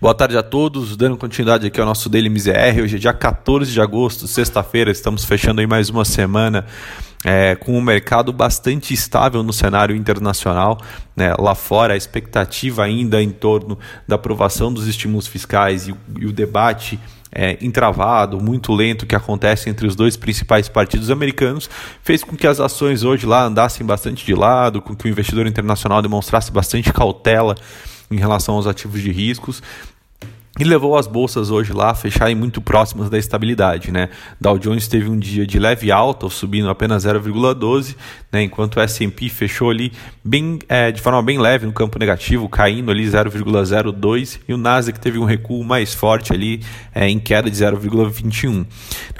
Boa tarde a todos, dando continuidade aqui ao nosso Daily MZR. Hoje é dia 14 de agosto, sexta-feira, estamos fechando aí mais uma semana é, com um mercado bastante estável no cenário internacional. Né? Lá fora, a expectativa ainda em torno da aprovação dos estímulos fiscais e, e o debate é, entravado, muito lento que acontece entre os dois principais partidos americanos, fez com que as ações hoje lá andassem bastante de lado, com que o investidor internacional demonstrasse bastante cautela em relação aos ativos de riscos e levou as bolsas hoje lá a fecharem muito próximas da estabilidade. Né? Dow Jones teve um dia de leve alta, subindo apenas 0,12, né? enquanto o S&P fechou ali bem, é, de forma bem leve no campo negativo, caindo ali 0,02, e o Nasdaq teve um recuo mais forte ali é, em queda de 0,21. No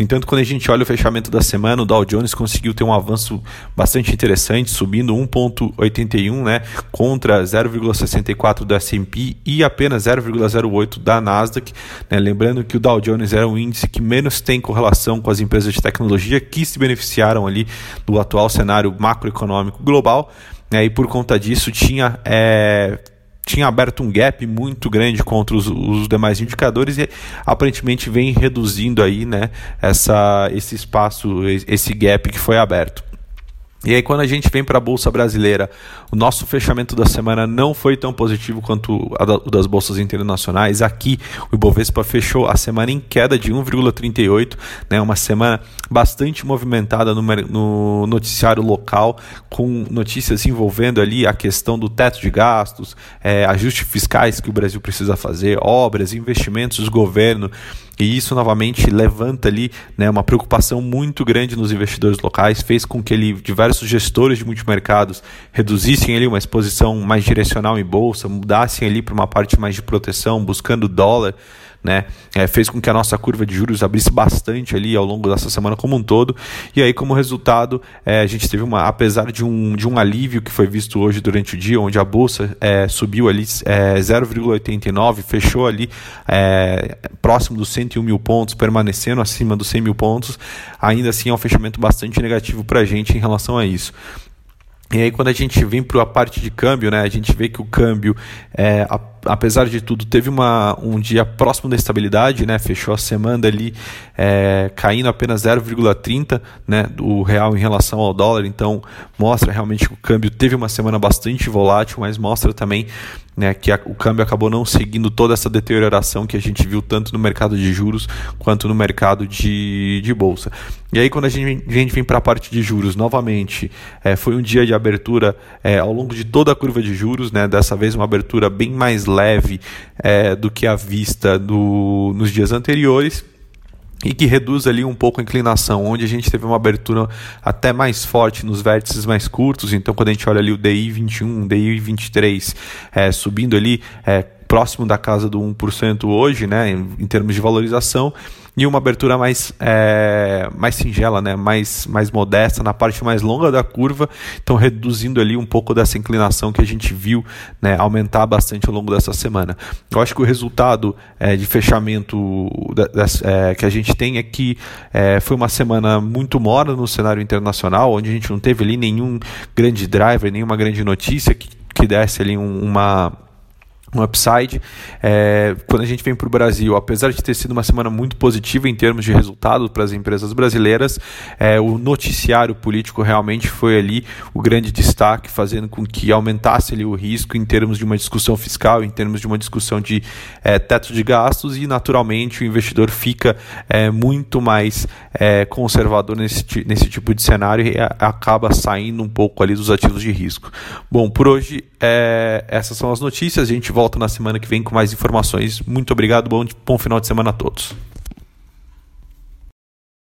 entanto, quando a gente olha o fechamento da semana, o Dow Jones conseguiu ter um avanço bastante interessante, subindo 1,81 né? contra 0,64 do S&P e apenas 0,08 da Nasdaq. Né? Lembrando que o Dow Jones era o índice que menos tem correlação com as empresas de tecnologia que se beneficiaram ali do atual cenário macroeconômico global. Né? E por conta disso tinha. É, tinha aberto um gap muito grande contra os, os, demais indicadores e aparentemente vem reduzindo aí, né, essa, esse espaço, esse gap que foi aberto. E aí, quando a gente vem para a Bolsa Brasileira, o nosso fechamento da semana não foi tão positivo quanto o das bolsas internacionais. Aqui, o Ibovespa fechou a semana em queda de 1,38, né, uma semana bastante movimentada no, no noticiário local, com notícias envolvendo ali a questão do teto de gastos, é, ajustes fiscais que o Brasil precisa fazer, obras, investimentos do governo. E isso novamente levanta ali né, uma preocupação muito grande nos investidores locais, fez com que ele, diversos gestores de multimercados reduzissem ali uma exposição mais direcional em bolsa, mudassem ali para uma parte mais de proteção, buscando dólar né? É, fez com que a nossa curva de juros abrisse bastante ali ao longo dessa semana como um todo. E aí, como resultado, é, a gente teve uma, apesar de um, de um alívio que foi visto hoje durante o dia, onde a bolsa é, subiu ali é, 0,89, fechou ali é, próximo dos 101 mil pontos, permanecendo acima dos 100 mil pontos, ainda assim é um fechamento bastante negativo para a gente em relação a isso. E aí quando a gente vem para a parte de câmbio, né, a gente vê que o câmbio, é, a, apesar de tudo, teve uma, um dia próximo da estabilidade, né, fechou a semana ali é, caindo apenas 0,30 né, do real em relação ao dólar, então mostra realmente que o câmbio teve uma semana bastante volátil, mas mostra também né, que a, o câmbio acabou não seguindo toda essa deterioração que a gente viu tanto no mercado de juros quanto no mercado de, de bolsa. E aí, quando a gente, a gente vem para a parte de juros, novamente, é, foi um dia de abertura é, ao longo de toda a curva de juros, né, dessa vez uma abertura bem mais é, do que a vista do, nos dias anteriores e que reduz ali um pouco a inclinação, onde a gente teve uma abertura até mais forte nos vértices mais curtos, então quando a gente olha ali o DI 21, DI 23 é, subindo ali é, próximo da casa do 1% hoje, né, em, em termos de valorização, e uma abertura mais, é, mais singela, né? mais, mais modesta na parte mais longa da curva, então reduzindo ali um pouco dessa inclinação que a gente viu né, aumentar bastante ao longo dessa semana. Eu acho que o resultado é, de fechamento da, das, é, que a gente tem é que foi uma semana muito morna no cenário internacional, onde a gente não teve ali nenhum grande driver, nenhuma grande notícia que, que desse ali um, uma um upside. É, quando a gente vem para o Brasil, apesar de ter sido uma semana muito positiva em termos de resultado para as empresas brasileiras, é, o noticiário político realmente foi ali o grande destaque, fazendo com que aumentasse ali o risco em termos de uma discussão fiscal, em termos de uma discussão de é, teto de gastos e, naturalmente, o investidor fica é, muito mais é, conservador nesse, nesse tipo de cenário e acaba saindo um pouco ali dos ativos de risco. Bom, por hoje é, essas são as notícias. A gente volta na semana que vem com mais informações. Muito obrigado, bom, bom final de semana a todos.